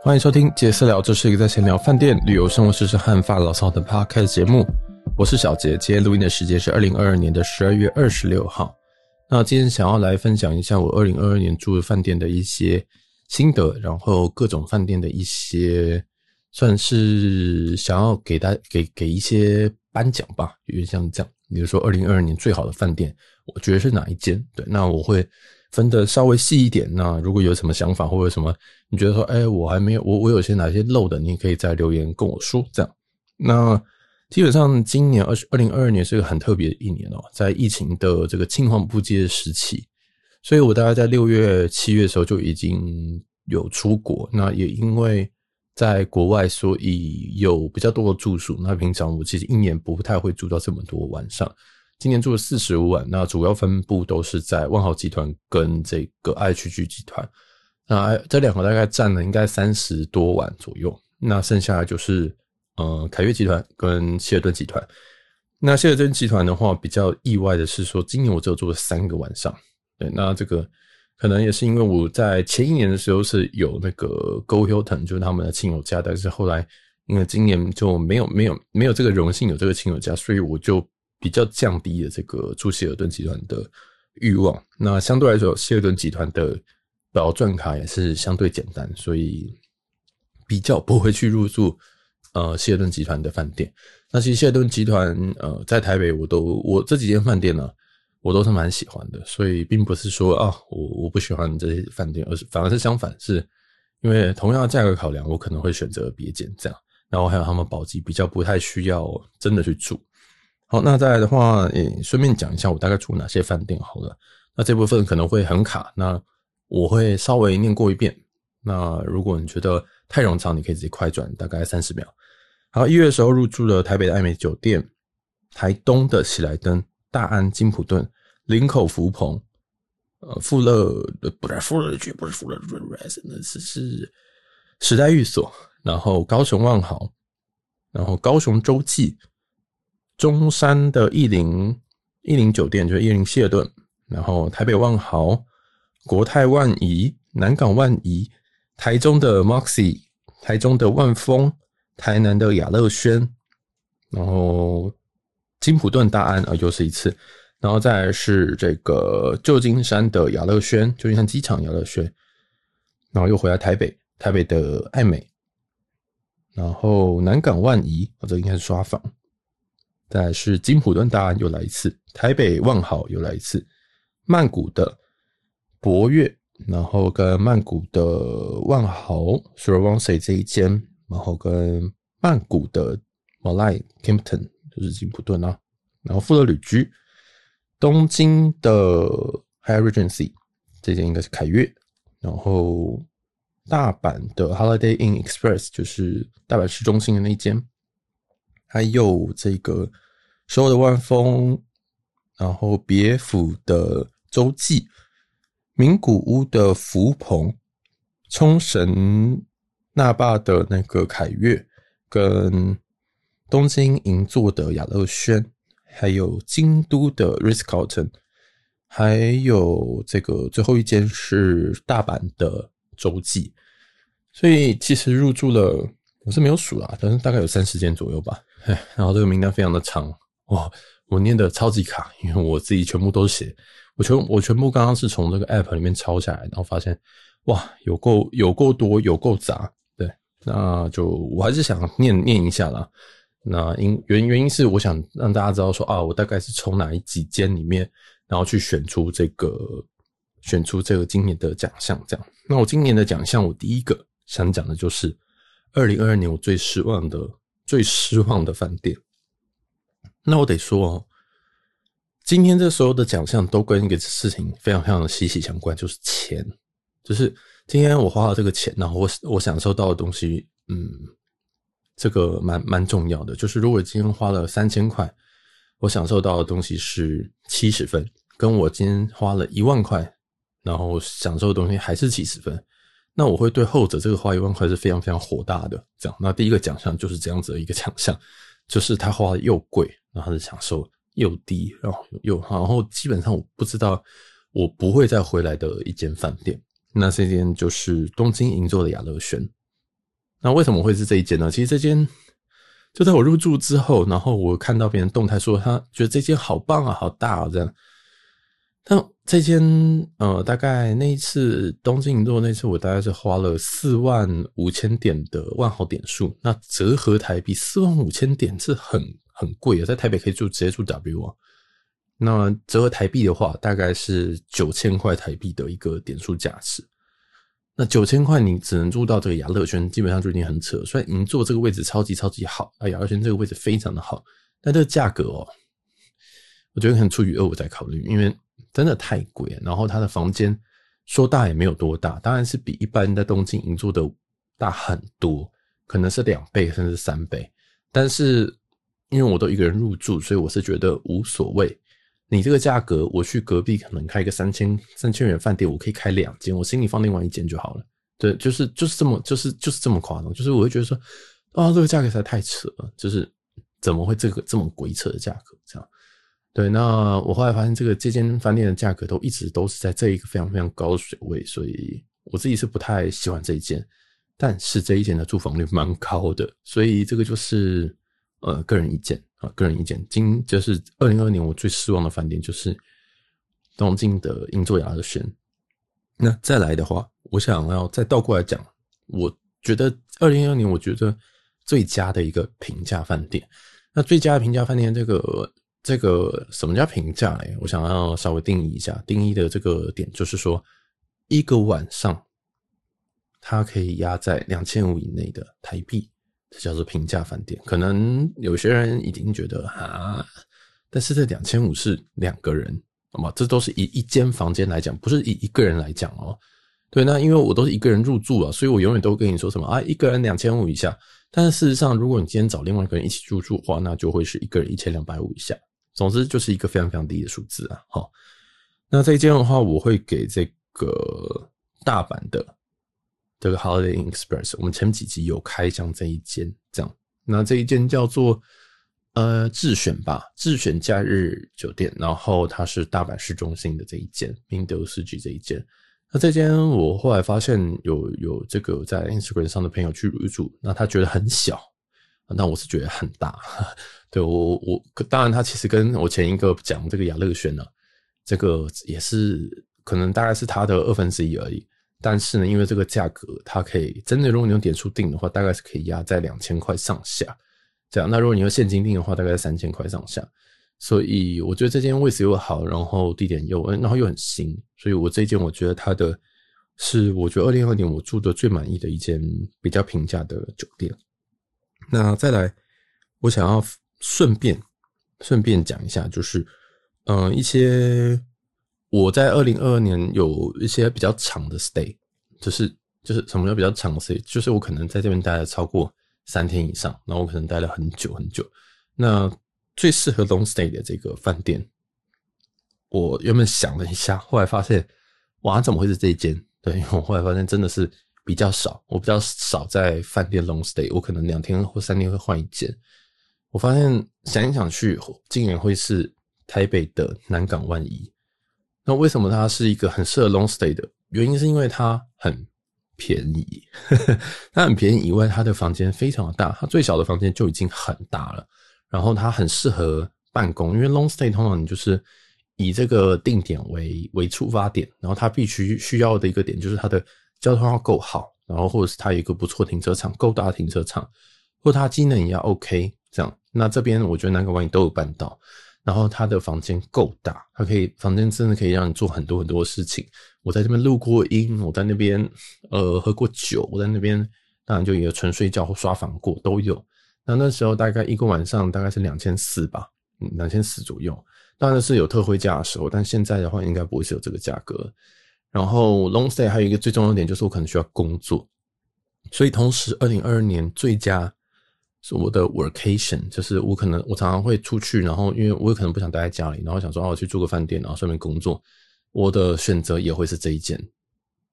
欢迎收听杰私聊，这是一个在闲聊饭店、旅游、生活、时事和发牢骚的 podcast 节目。我是小杰，今天录音的时间是二零二二年的十二月二十六号。那今天想要来分享一下我二零二二年住的饭店的一些心得，然后各种饭店的一些算是想要给大家给给一些颁奖吧，有点像这样。比如说二零二二年最好的饭店，我觉得是哪一间？对，那我会。分得稍微细一点，那如果有什么想法或者什么，你觉得说，哎、我还没有，我我有些哪些漏的，你可以在留言跟我说。这样，那基本上今年二二零二二年是个很特别的一年哦，在疫情的这个青黄不接时期，所以我大概在六月、七月的时候就已经有出国，那也因为在国外，所以有比较多的住宿。那平常我其实一年不太会住到这么多晚上。今年住了四十五晚，那主要分布都是在万豪集团跟这个 IHG 集团，那这两个大概占了应该三十多晚左右，那剩下就是呃凯悦集团跟希尔顿集团。那希尔顿集团的话，比较意外的是说，今年我只有住了三个晚上，对，那这个可能也是因为我在前一年的时候是有那个 Go Hilton，就是他们的亲友家，但是后来因为今年就没有没有没有这个荣幸有这个亲友家，所以我就。比较降低了这个住希尔顿集团的欲望。那相对来说，希尔顿集团的保钻卡也是相对简单，所以比较不会去入住呃希尔顿集团的饭店。那其实希尔顿集团呃在台北，我都我这几间饭店呢，我都是蛮喜欢的。所以并不是说啊我我不喜欢这些饭店，而是反而是相反，是因为同样的价格考量，我可能会选择别间这样。然后还有他们保级比较不太需要真的去住。好，那再来的话，也顺便讲一下我大概住哪些饭店好了。那这部分可能会很卡，那我会稍微念过一遍。那如果你觉得太冗长，你可以直接快转，大概三十秒。好，一月的时候入住了台北的艾美酒店、台东的喜来登、大安金普顿、林口福朋、呃富乐不是富乐居，不是富乐居，那是是时代寓所，然后高雄万豪，然后高雄洲际。中山的逸林逸林酒店就是逸林希尔顿，然后台北万豪、国泰万怡、南港万怡、台中的 Moxy、台中的万丰、台南的雅乐轩，然后金普顿大安啊又是一次，然后再是这个旧金山的雅乐轩，旧金山机场雅乐轩，然后又回来台北台北的艾美，然后南港万怡，这应该是刷房。再来是金普顿大案又来一次，台北万豪又来一次，曼谷的博悦，然后跟曼谷的万豪 Surawongsi 这一间，然后跟曼谷的 Malai Kimpton 就是金普顿啊，然后富乐旅居，东京的 Hyatt Regency 这间应该是凯悦，然后大阪的 Holiday Inn Express 就是大阪市中心的那一间。还有这个所有的万丰，然后别府的洲际，名古屋的福朋，冲绳那霸的那个凯悦，跟东京银座的雅乐轩，还有京都的 Ritz-Carlton，还有这个最后一间是大阪的洲际，所以其实入住了，我是没有数啦，但是大概有三十间左右吧。然后这个名单非常的长哇，我念的超级卡，因为我自己全部都写，我全我全部刚刚是从这个 app 里面抄下来，然后发现哇，有够有够多，有够杂，对，那就我还是想念念一下啦。那因原原因是我想让大家知道说啊，我大概是从哪几间里面，然后去选出这个选出这个今年的奖项这样。那我今年的奖项，我第一个想讲的就是二零二二年我最失望的。最失望的饭店，那我得说哦，今天这所有的奖项都跟一个事情非常非常的息息相关，就是钱。就是今天我花了这个钱，然后我我享受到的东西，嗯，这个蛮蛮重要的。就是如果今天花了三千块，我享受到的东西是七十分，跟我今天花了一万块，然后享受的东西还是七十分。那我会对后者这个花一万块是非常非常火大的，这样。那第一个奖项就是这样子的一个奖项，就是他花的又贵，然后他的享受又低，然后又然后基本上我不知道我不会再回来的一间饭店。那这间就是东京银座的雅乐轩。那为什么会是这一间呢？其实这间就在我入住之后，然后我看到别人动态说他觉得这间好棒啊，好大啊，这样。但这间呃，大概那一次东京银座那次，我大概是花了四万五千点的万豪点数，那折合台币四万五千点是很很贵啊，在台北可以住直接住 W 啊。那折合台币的话，大概是九千块台币的一个点数价值。那九千块你只能住到这个雅乐轩，基本上就已经很扯。虽然银座这个位置超级超级好，啊，雅乐轩这个位置非常的好，但这个价格哦，我觉得很出于二我在考虑，因为真的太贵。然后他的房间说大也没有多大，当然是比一般在东京银座的大很多，可能是两倍甚至三倍。但是因为我都一个人入住，所以我是觉得无所谓。你这个价格，我去隔壁可能开个三千三千元饭店，我可以开两间，我心里放另外一间就好了。对，就是就是这么就是就是这么夸张，就是我会觉得说，啊，这个价格实在太扯了，就是怎么会这个这么鬼扯的价格这样？对，那我后来发现这个这间饭店的价格都一直都是在这一个非常非常高的水位，所以我自己是不太喜欢这一间，但是这一间的住房率蛮高的，所以这个就是呃个人意见。啊，个人意见，今就是二零二二年我最失望的饭店就是东京的银座雅乐轩。那再来的话，我想要再倒过来讲，我觉得二零二二年我觉得最佳的一个平价饭店。那最佳的平价饭店，这个这个什么叫平价嘞？我想要稍微定义一下，定义的这个点就是说，一个晚上它可以压在两千五以内的台币。这叫做平价饭店，可能有些人已经觉得啊，但是这两千五是两个人，好吗？这都是以一间房间来讲，不是以一个人来讲哦。对，那因为我都是一个人入住了，所以我永远都跟你说什么啊，一个人两千五以下。但是事实上，如果你今天找另外一个人一起入住的话，那就会是一个人一千两百五以下。总之就是一个非常非常低的数字啊。好，那这一间的话，我会给这个大阪的。这个 Holiday Inn Express，我们前几集有开箱这一间，这样，那这一间叫做呃智选吧，智选假日酒店，然后它是大阪市中心的这一间，明德市区这一间。那这间我后来发现有有这个在 Instagram 上的朋友去入住，那他觉得很小，那我是觉得很大。对我我当然他其实跟我前一个讲这个雅乐轩呢，这个也是可能大概是他的二分之一而已。但是呢，因为这个价格，它可以真的，如果你用点数订的话，大概是可以压在两千块上下。这样，那如果你用现金订的话，大概是三千块上下。所以我觉得这间位置又好，然后地点又，然后又很新，所以我这间我觉得它的是我觉得二零二二年我住的最满意的一间比较平价的酒店。那再来，我想要顺便顺便讲一下，就是嗯、一些。我在二零二二年有一些比较长的 stay，就是就是什么叫比较长的 stay，就是我可能在这边待了超过三天以上，那我可能待了很久很久。那最适合 long stay 的这个饭店，我原本想了一下，后来发现，哇，怎么会是这一间？对，因为我后来发现真的是比较少，我比较少在饭店 long stay，我可能两天或三天会换一间。我发现想一想去，竟然会是台北的南港万怡。那为什么它是一个很适合 long stay 的原因？是因为它很便宜，它很便宜以外，它的房间非常的大，它最小的房间就已经很大了。然后它很适合办公，因为 long stay 通常你就是以这个定点为为出发点，然后它必须需要的一个点就是它的交通要够好，然后或者是它有一个不错停车场，够大的停车场，或它机能也要 OK，这样。那这边我觉得南港万怡都有办到。然后它的房间够大，它可以房间真的可以让你做很多很多事情。我在这边录过音，我在那边呃喝过酒，我在那边当然就也有纯睡觉或刷房过都有。那那时候大概一个晚上大概是两千四吧，两千四左右。当然是有特惠价的时候，但现在的话应该不会是有这个价格。然后 long stay 还有一个最重要的点就是我可能需要工作，所以同时二零二二年最佳。是我的 vacation，就是我可能我常常会出去，然后因为我可能不想待在家里，然后想说啊，我去住个饭店，然后顺便工作。我的选择也会是这一件。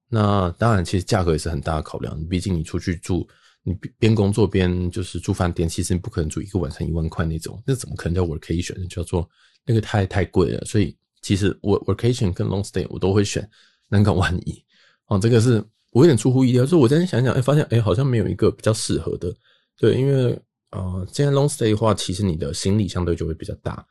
那当然，其实价格也是很大的考量。毕竟你出去住，你边工作边就是住饭店，其实你不可能住一个晚上一万块那种，那怎么可能叫 vacation？叫做那个太太贵了。所以其实我 vacation 跟 long stay 我都会选南港万怡。哦，这个是。我有点出乎意料，就是我在想想，哎，发现哎，好像没有一个比较适合的。对，因为呃，今天 long stay 的话，其实你的行李相对就会比较大。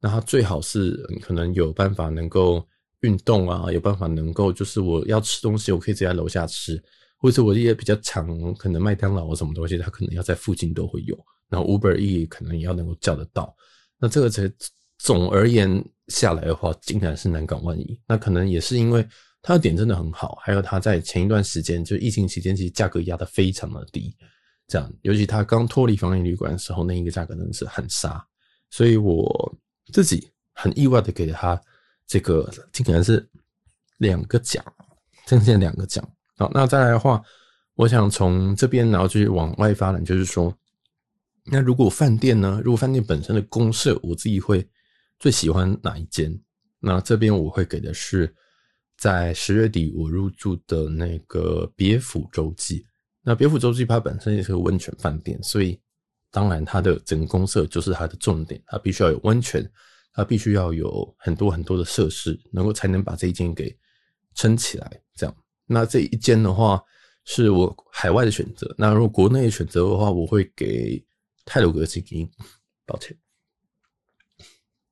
那它最好是可能有办法能够运动啊，有办法能够就是我要吃东西，我可以直接在楼下吃，或者我一些比较长，可能麦当劳什么东西，它可能要在附近都会有。然后 Uber E 可能也要能够叫得到。那这个才总而言下来的话，竟然是南港万怡。那可能也是因为。它的点真的很好，还有它在前一段时间，就疫情期间，其实价格压得非常的低，这样，尤其它刚脱离防疫旅馆的时候，那一个价格真的是很杀，所以我自己很意外的给了它这个，竟然是两个奖，正是两个奖。好，那再来的话，我想从这边然后继续往外发展，就是说，那如果饭店呢，如果饭店本身的公社，我自己会最喜欢哪一间？那这边我会给的是。在十月底，我入住的那个别府洲际，那别府洲际它本身也是个温泉饭店，所以当然它的整个公社就是它的重点，它必须要有温泉，它必须要有很多很多的设施，能够才能把这一间给撑起来。这样，那这一间的话是我海外的选择，那如果国内选择的话，我会给泰鲁阁晶英，抱歉，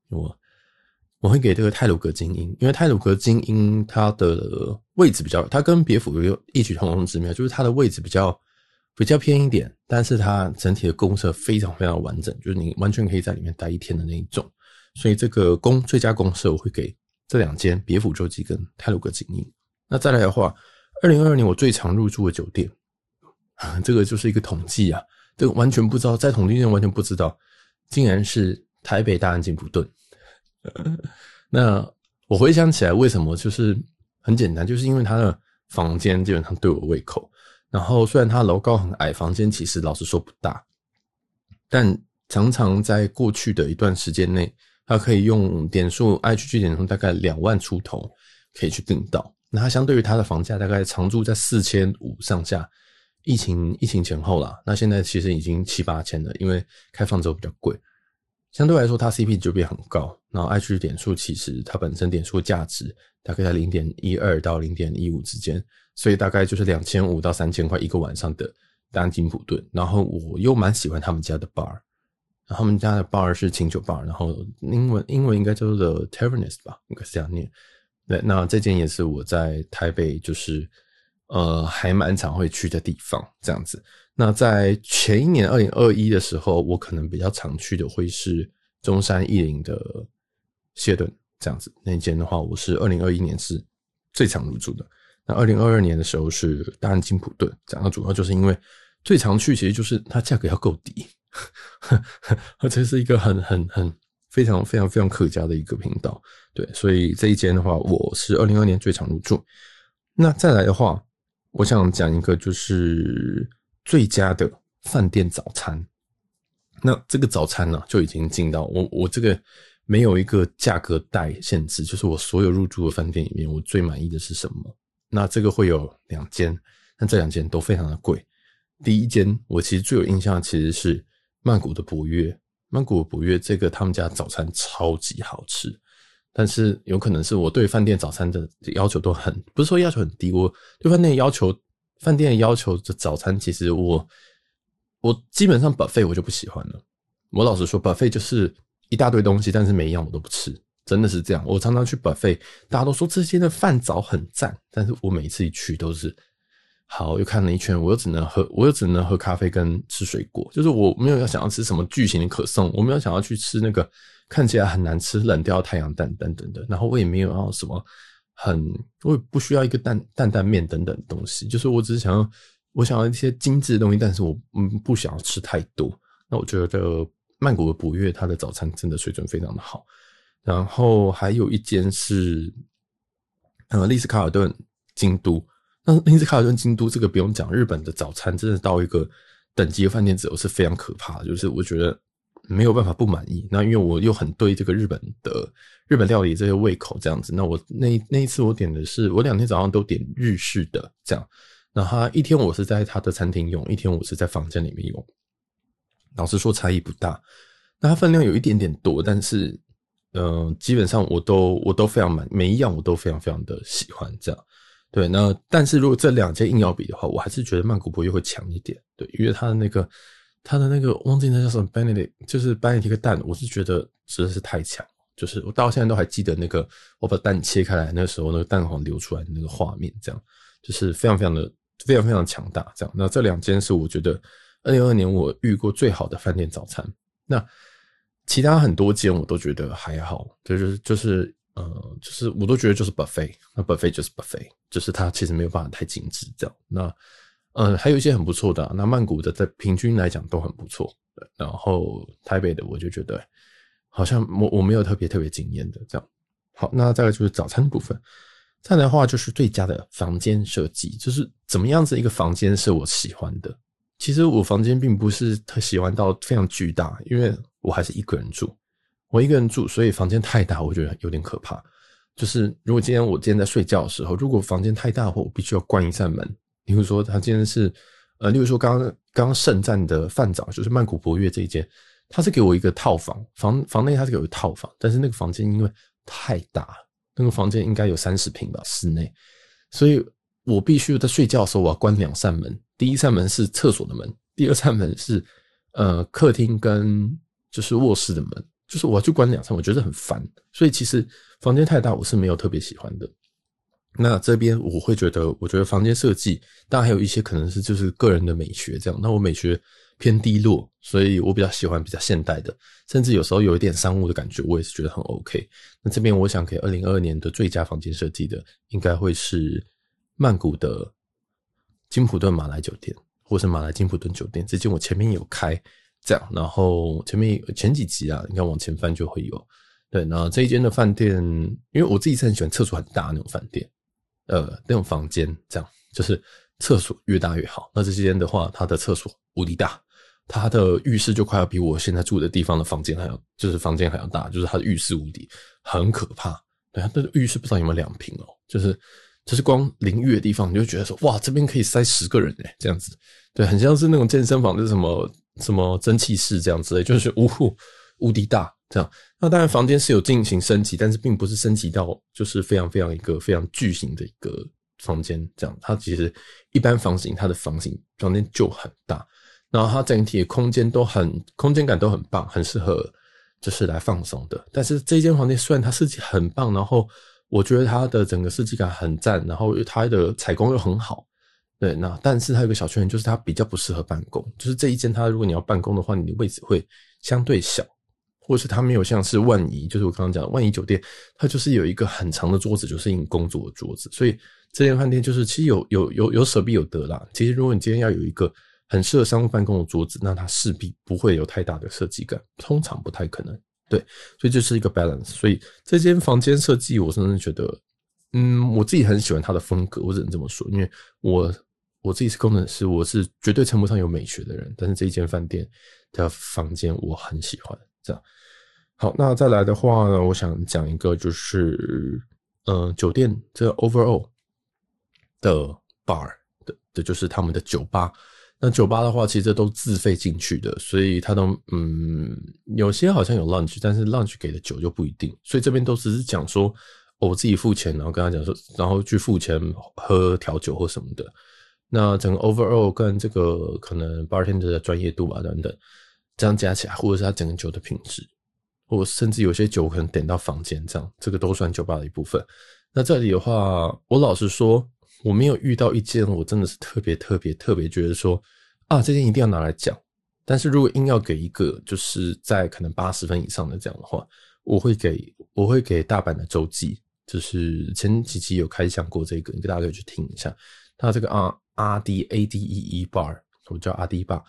我。我会给这个泰鲁阁精英，因为泰鲁阁精英它的位置比较，它跟别府有异曲同工之妙，就是它的位置比较比较偏一点，但是它整体的公设非常非常完整，就是你完全可以在里面待一天的那一种。所以这个公最佳公设我会给这两间别府洲际跟泰鲁阁精英。那再来的话，二零二二年我最常入住的酒店啊，这个就是一个统计啊，这个完全不知道，在统计上完全不知道，竟然是台北大安金普顿。那我回想起来，为什么就是很简单，就是因为他的房间基本上对我胃口。然后虽然他楼高很矮，房间其实老实说不大，但常常在过去的一段时间内，他可以用点数 H G 点数大概两万出头可以去订到。那他相对于他的房价大概常住在四千五上下，疫情疫情前后啦，那现在其实已经七八千了，因为开放之后比较贵。相对来说，它 CP 就变很高。然后 IHG 点数其实它本身点数价值大概在零点一二到零点一五之间，所以大概就是两千五到三千块一个晚上的大安金普顿。然后我又蛮喜欢他们家的 bar，他们家的 bar 是清酒 bar，然后英文英文应该叫做 Tavernist 吧，应该是这样念。对，那这间也是我在台北就是呃还蛮常会去的地方，这样子。那在前一年二零二一的时候，我可能比较常去的会是中山一零的谢顿这样子。那间的话，我是二零二一年是最常入住的。那二零二二年的时候是大安金普顿，讲到主要就是因为最常去，其实就是它价格要够低，而且是一个很很很非常非常非常可嘉的一个频道。对，所以这一间的话，我是二零二二年最常入住。那再来的话，我想讲一个就是。最佳的饭店早餐，那这个早餐呢、就已经进到我我这个没有一个价格带限制，就是我所有入住的饭店里面，我最满意的是什么？那这个会有两间，但这两间都非常的贵。第一间我其实最有印象的其实是曼谷的博悦，曼谷的博悦这个他们家早餐超级好吃，但是有可能是我对饭店早餐的要求都很不是说要求很低，我对饭店要求。饭店要求的早餐，其实我我基本上 buffet 我就不喜欢了。我老实说，buffet 就是一大堆东西，但是每一样我都不吃，真的是这样。我常常去 buffet，大家都说这些的饭早很赞，但是我每一次一去都是好，又看了一圈，我又只能喝，我又只能喝咖啡跟吃水果，就是我没有要想要吃什么巨型的可颂，我没有想要去吃那个看起来很难吃冷掉太阳蛋等等的，然后我也没有要什么。很，我也不需要一个担担担面等等东西，就是我只是想要，我想要一些精致的东西，但是我嗯不想要吃太多。那我觉得曼谷的博悦它的早餐真的水准非常的好。然后还有一间是，呃，丽思卡尔顿京都。那丽思卡尔顿京都这个不用讲，日本的早餐真的到一个等级的饭店之后是非常可怕的，就是我觉得。没有办法不满意，那因为我又很对这个日本的日本料理这些胃口这样子，那我那那一次我点的是我两天早上都点日式的这样，那他一天我是在他的餐厅用，一天我是在房间里面用，老实说差异不大，那它分量有一点点多，但是嗯、基本上我都我都非常满，每一样我都非常非常的喜欢这样，对，那但是如果这两间硬要比的话，我还是觉得曼谷博悦会强一点。对，因为它的那个它的那个忘记那叫什么 Benedict，就是班尼迪克蛋，我是觉得实在是太强。就是我到现在都还记得那个我把蛋切开来那个时候，那个蛋黄流出来的那个画面，这样就是非常非常的非常非常强大。这样，那这两间是我觉得二零二二年我遇过最好的饭店早餐。那其他很多间我都觉得还好，就是就是。呃，就是我都觉得就是 buffet，那 buffet 就是 buffet，就是它其实没有办法太精致这样。那呃，还有一些很不错的、那曼谷的在平均来讲都很不错。然后台北的我就觉得好像我我没有特别特别惊艳的这样。好，那再来就是早餐的部分，再来的话就是最佳的房间设计，就是怎么样子一个房间是我喜欢的。其实我房间并不是特喜欢到非常巨大，因为我还是一个人住。我一个人住，所以房间太大，我觉得有点可怕。就是如果今天我今天在睡觉的时候，如果房间太大的话，我必须要关一扇门。比如说，他今天是呃，例如说刚刚刚刚盛赞的饭早，就是曼谷博悦这一间，他是给我一个套房，房房内他是给我一个套房，但是那个房间因为太大，那个房间应该有三十平吧，室内，所以我必须在睡觉的时候我要关两扇门。第一扇门是厕所的门，第二扇门是呃客厅跟就是卧室的门。就是我要去关两扇，我觉得很烦，所以其实房间太大，我是没有特别喜欢的。那这边我会觉得，我觉得房间设计，当然还有一些可能是就是个人的美学这样。那我美学偏低落，所以我比较喜欢比较现代的，甚至有时候有一点商务的感觉，我也是觉得很 OK。那这边我想给二零二二年的最佳房间设计的，应该会是曼谷的金普顿马来酒店，或是马来金普顿酒店。这间我前面有开。这样，然后前面前几集啊，你看往前翻就会有。对，那这一间的饭店，因为我自己是很喜欢厕所很大那种饭店，呃，那种房间，这样就是厕所越大越好。那这间的话，它的厕所无敌大，它的浴室就快要比我现在住的地方的房间还要，就是房间还要大，就是它的浴室无敌，很可怕。对，它的浴室不知道有没有两平哦，就是就是光淋浴的地方，你就觉得说，哇，这边可以塞十个人诶，这样子，对，很像是那种健身房，就是什么。什么蒸汽室这样之类，就是呜呼无敌大这样。那当然房间是有进行升级，但是并不是升级到就是非常非常一个非常巨型的一个房间这样。它其实一般房型，它的房型房间就很大，然后它整体的空间都很空间感都很棒，很适合就是来放松的。但是这间房间虽然它设计很棒，然后我觉得它的整个设计感很赞，然后它的采光又很好。对，那但是它有个小缺点，就是它比较不适合办公。就是这一间，它如果你要办公的话，你的位置会相对小，或是它没有像是万怡，就是我刚刚讲的万怡酒店，它就是有一个很长的桌子，就是你工作的桌子。所以这间饭店就是其实有有有有舍必有得啦。其实如果你今天要有一个很适合商务办公的桌子，那它势必不会有太大的设计感，通常不太可能。对，所以这是一个 balance。所以这间房间设计，我真的觉得，嗯，我自己很喜欢它的风格，我只能这么说，因为我。我自己是工程师，我是绝对称不上有美学的人，但是这一间饭店的房间我很喜欢。这样，好，那再来的话呢，我想讲一个就是，呃，酒店这个 overall 的 bar 的的，就是他们的酒吧。那酒吧的话，其实都自费进去的，所以他都嗯，有些好像有 lunch，但是 lunch 给的酒就不一定，所以这边都只是讲说，我自己付钱，然后跟他讲说，然后去付钱喝调酒或什么的。那整个 overall 跟这个可能 bartender 的专业度啊等等，这样加起来，或者是他整个酒的品质，或甚至有些酒可能点到房间这样，这个都算酒吧的一部分。那这里的话，我老实说，我没有遇到一间我真的是特别特别特别觉得说啊，这间一定要拿来讲。但是如果硬要给一个，就是在可能八十分以上的这样的话，我会给我会给大阪的洲际，就是前几期有开讲过这个，你大家可以去听一下，它这个啊。阿 D A D E E Bar，我叫阿 D Bar，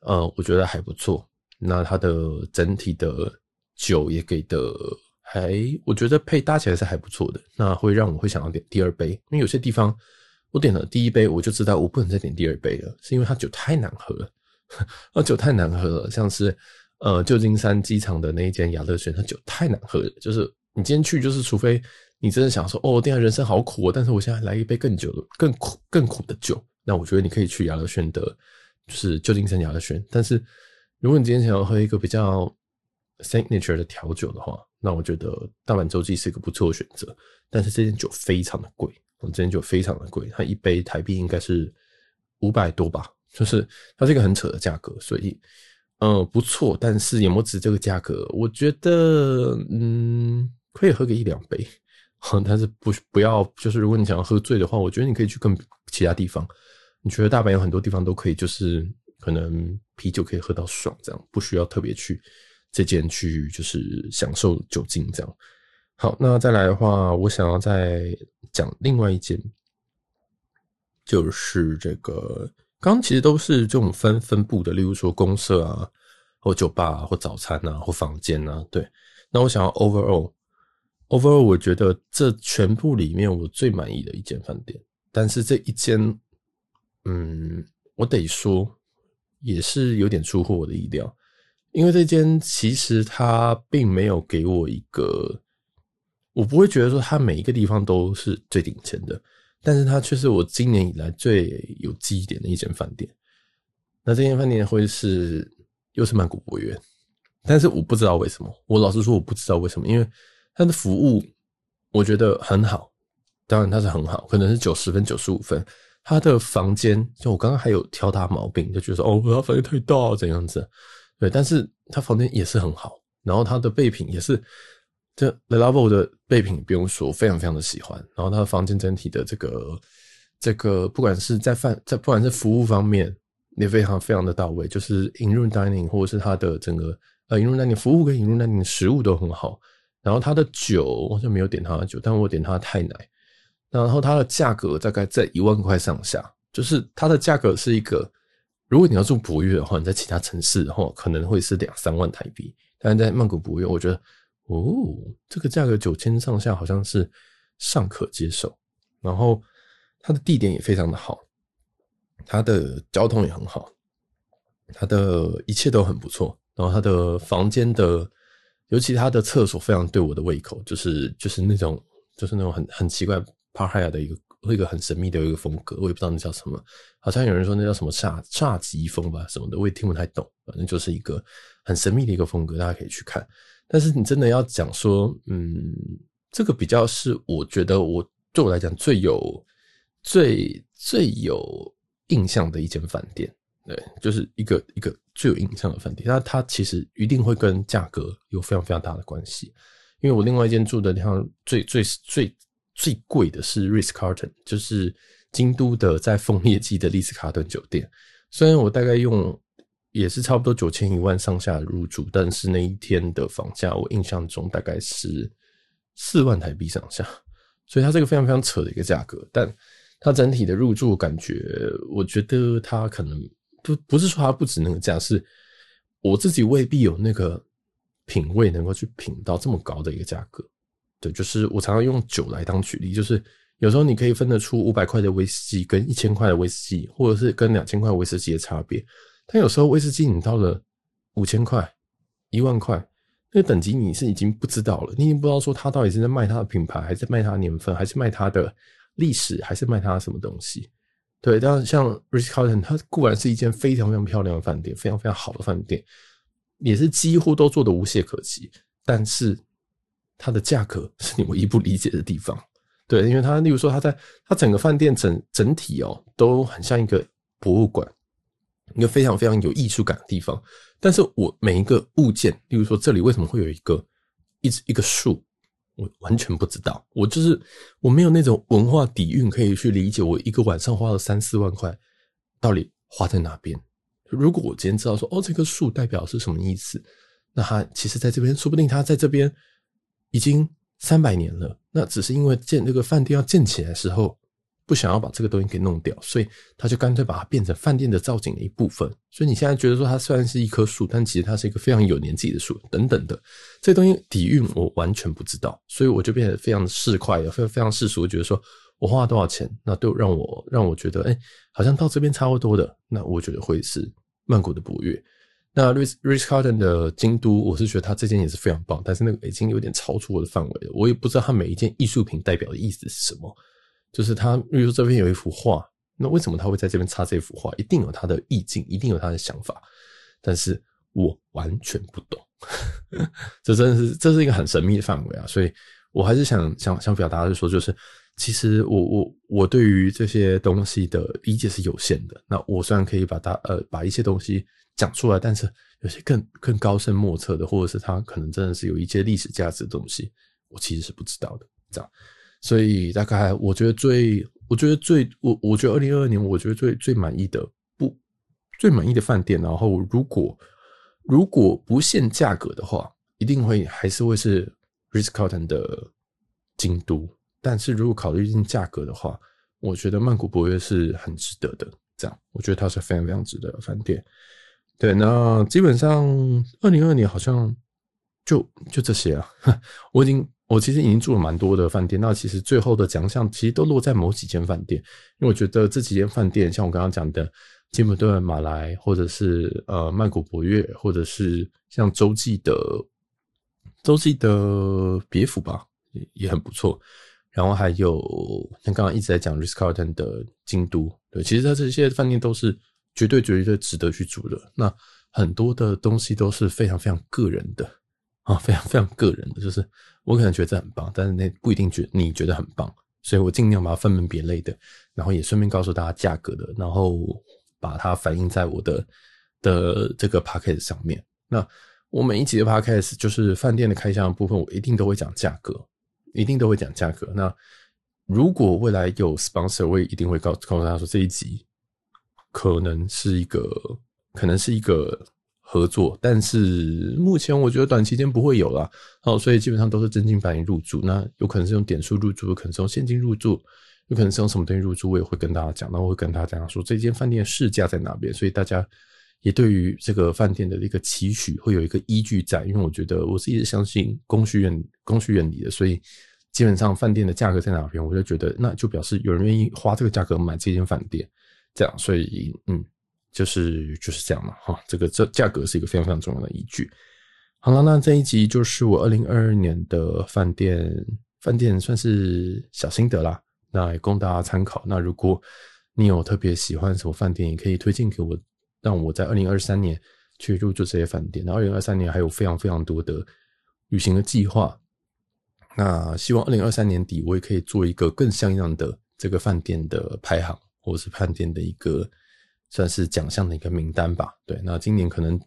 呃，我觉得还不错。那它的整体的酒也给的还，我觉得配搭起来是还不错的。那会让我会想要点第二杯，因为有些地方我点了第一杯，我就知道我不能再点第二杯了，是因为它酒太难喝了。那 酒太难喝了，像是呃旧金山机场的那一间雅乐轩，它酒太难喝了。就是你今天去，就是除非。你真的想说哦，这样人生好苦哦，但是我现在来一杯更久的、更苦、更苦的酒，那我觉得你可以去雅乐轩的，就是旧金山雅乐轩。但是如果你今天想要喝一个比较 signature 的调酒的话，那我觉得大阪洲际是一个不错的选择。但是这间酒非常的贵，我之前就非常的贵，它一杯台币应该是五百多吧，就是它是一个很扯的价格，所以嗯不错，但是有没有值这个价格？我觉得嗯可以喝个一两杯，但是不不要就是如果你想要喝醉的话，我觉得你可以去跟其他地方，你觉得大阪有很多地方都可以，就是可能啤酒可以喝到爽，这样不需要特别去这间去就是享受酒精这样。好，那再来的话，我想要再讲另外一间，就是这个，刚刚其实都是这种分分布的，例如说公社啊，或酒吧啊，或早餐啊，或房间啊，对。那我想要 overall，overall，overall 我觉得这全部里面我最满意的一间饭店，但是这一间，嗯，我得说也是有点出乎我的意料，因为这间其实它并没有给我一个。我不会觉得说它每一个地方都是最顶尖的，但是它却是我今年以来最有记忆点的一间饭店。那这间饭店会是又是曼谷博园，但是我不知道为什么。我老实说我不知道为什么，因为它的服务我觉得很好，当然它是很好，可能是九十分、九十五分。他的房间就我刚刚还有挑他毛病，就觉得说哦，它房间太大怎样子？对，但是他房间也是很好，然后他的备品也是。这 Le Level 的备品不用说，非常非常的喜欢。然后他的房间整体的这个这个，不管是在饭在不管是服务方面，也非常非常的到位。就是 in room dining 或者是他的整个呃 in room dining 服务跟 in room dining 食物都很好。然后他的酒，我就没有点他的酒，但我点他的泰奶。然后它的价格大概在一万块上下，就是它的价格是一个，如果你要住博悦的话，你在其他城市的话可能会是两三万台币，但是在曼谷博悦，我觉得。哦，这个价格九千上下好像是尚可接受，然后它的地点也非常的好，它的交通也很好，它的一切都很不错，然后它的房间的，尤其它的厕所非常对我的胃口，就是就是那种就是那种很很奇怪帕海亚的一个一个很神秘的一个风格，我也不知道那叫什么，好像有人说那叫什么萨萨吉风吧什么的，我也听不太懂，反正就是一个很神秘的一个风格，大家可以去看。但是你真的要讲说，嗯，这个比较是我觉得我对我来讲最有、最最有印象的一间饭店，对，就是一个一个最有印象的饭店。那它其实一定会跟价格有非常非常大的关系，因为我另外一间住的地方最最最最贵的是 Ritz Carlton，就是京都的在枫叶季的丽思卡顿酒店。虽然我大概用。也是差不多九千一万上下入住，但是那一天的房价我印象中大概是四万台币上下，所以它这个非常非常扯的一个价格。但它整体的入住感觉，我觉得它可能不不是说它不值那个价，是我自己未必有那个品味能够去品到这么高的一个价格。对，就是我常常用酒来当举例，就是有时候你可以分得出五百块的威士忌跟一千块的威士忌，或者是跟两千块威士忌的差别。但有时候威士忌你到了五千块、一万块，那个等级你是已经不知道了，你已经不知道说他到底是在卖他的品牌，还是卖他的年份，还是卖他的历史，还是卖他什么东西？对，但像 Ritz Carlton，它固然是一间非常非常漂亮的饭店，非常非常好的饭店，也是几乎都做得无懈可击。但是它的价格是你唯一不理解的地方。对，因为它例如说，它在它整个饭店整整体哦，都很像一个博物馆。一个非常非常有艺术感的地方，但是我每一个物件，例如说这里为什么会有一个一一个树，我完全不知道。我就是我没有那种文化底蕴可以去理解，我一个晚上花了三四万块，到底花在哪边？如果我今天知道说，哦，这棵树代表是什么意思，那它其实在这边，说不定它在这边已经三百年了。那只是因为建这个饭店要建起来的时候。不想要把这个东西给弄掉，所以他就干脆把它变成饭店的造景的一部分。所以你现在觉得说它虽然是一棵树，但其实它是一个非常有年纪的树，等等的这东西底蕴我完全不知道，所以我就变得非常市侩，非常非常世俗，觉得说我花了多少钱，那都让我让我觉得，哎、好像到这边差不多的，那我觉得会是曼谷的博悦。那 Ritz Ritz Carlton 的京都，我是觉得他这件也是非常棒，但是那个已经有点超出我的范围了，我也不知道它每一件艺术品代表的意思是什么。就是他，比如说这边有一幅画，那为什么他会在这边插这幅画？一定有他的意境，一定有他的想法，但是我完全不懂，这真的是这是一个很神秘的范围啊！所以我还是想想想表达的是说，就是其实我我我对于这些东西的理解是有限的。那我虽然可以把它呃把一些东西讲出来，但是有些更更高深莫测的，或者是它可能真的是有一些历史价值的东西，我其实是不知道的。这样，所以大概我觉得最我觉得最我我觉得二零二二年我觉得最最满意的不最满意的饭店，然后如果如果不限价格的话，一定会还是会是 Ritz-Carlton 的京都。但是如果考虑进价格的话，我觉得曼谷博悦是很值得的。这样，我觉得它是非常非常值得的饭店。对，那基本上二零二二年好像就就这些啊。我已经我其实已经住了蛮多的饭店，那其实最后的奖项其实都落在某几间饭店，因为我觉得这几间饭店，像我刚刚讲的。金普顿、马来，或者是呃曼谷博悦，或者是像洲际的洲际的别府吧，也也很不错。然后还有像刚刚一直在讲 Ritz-Carlton 的京都，对，其实它这些饭店都是绝对绝对值得去住的。那很多的东西都是非常非常个人的啊，非常非常个人的，就是我可能觉得这很棒，但是那不一定觉你觉得很棒，所以我尽量把它分门别类的，然后也顺便告诉大家价格的，然后。把它反映在我的的这个 podcast 上面。那我每一集的 podcast 就是饭店的开箱的部分，我一定都会讲价格，一定都会讲价格。那如果未来有 sponsor，我也一定会告告诉大家说，这一集可能是一个可能是一个合作，但是目前我觉得短期间不会有啦。哦，所以基本上都是真金白银入住。那有可能是用点数入住，有可能是用现金入住。有可能是用什么东西入住，我也会跟大家讲，那我会跟大家讲说这间饭店市价在哪边，所以大家也对于这个饭店的一个期许会有一个依据在，因为我觉得我是一直相信供需原供需原理的，所以基本上饭店的价格在哪边，我就觉得那就表示有人愿意花这个价格买这间饭店，这样，所以嗯，就是就是这样嘛，哈，这个这价格是一个非常非常重要的依据。好了，那这一集就是我二零二二年的饭店饭店算是小心得啦。那也供大家参考。那如果你有特别喜欢什么饭店，也可以推荐给我，让我在二零二三年去入住这些饭店。那二零二三年还有非常非常多的旅行的计划。那希望二零二三年底我也可以做一个更像样的这个饭店的排行，或是饭店的一个算是奖项的一个名单吧。对，那今年可能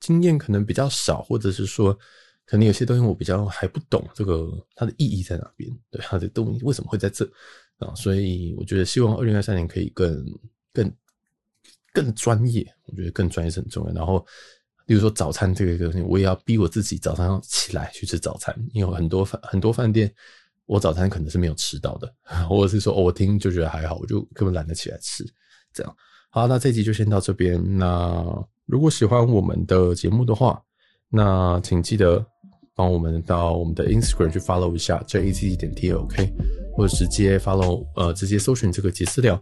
经验可能比较少，或者是说。可能有些东西我比较还不懂，这个它的意义在哪边？对，它的东西为什么会在这啊？所以我觉得希望二零二三年可以更、更、更专业。我觉得更专业是很重要。然后，比如说早餐这个东西，我也要逼我自己早上要起来去吃早餐，因为很多饭很多饭店，我早餐可能是没有吃到的，或者是说我听就觉得还好，我就根本懒得起来吃。这样好，那这集就先到这边。那如果喜欢我们的节目的话，那请记得。帮我们到我们的 Instagram 去 follow 一下 j a z 点 T O K，或者直接 follow 呃直接搜寻这个杰私聊。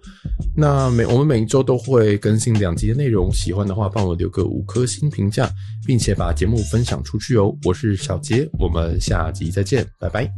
那每我们每一周都会更新两集的内容，喜欢的话帮我留个五颗星评价，并且把节目分享出去哦。我是小杰，我们下集再见，拜拜。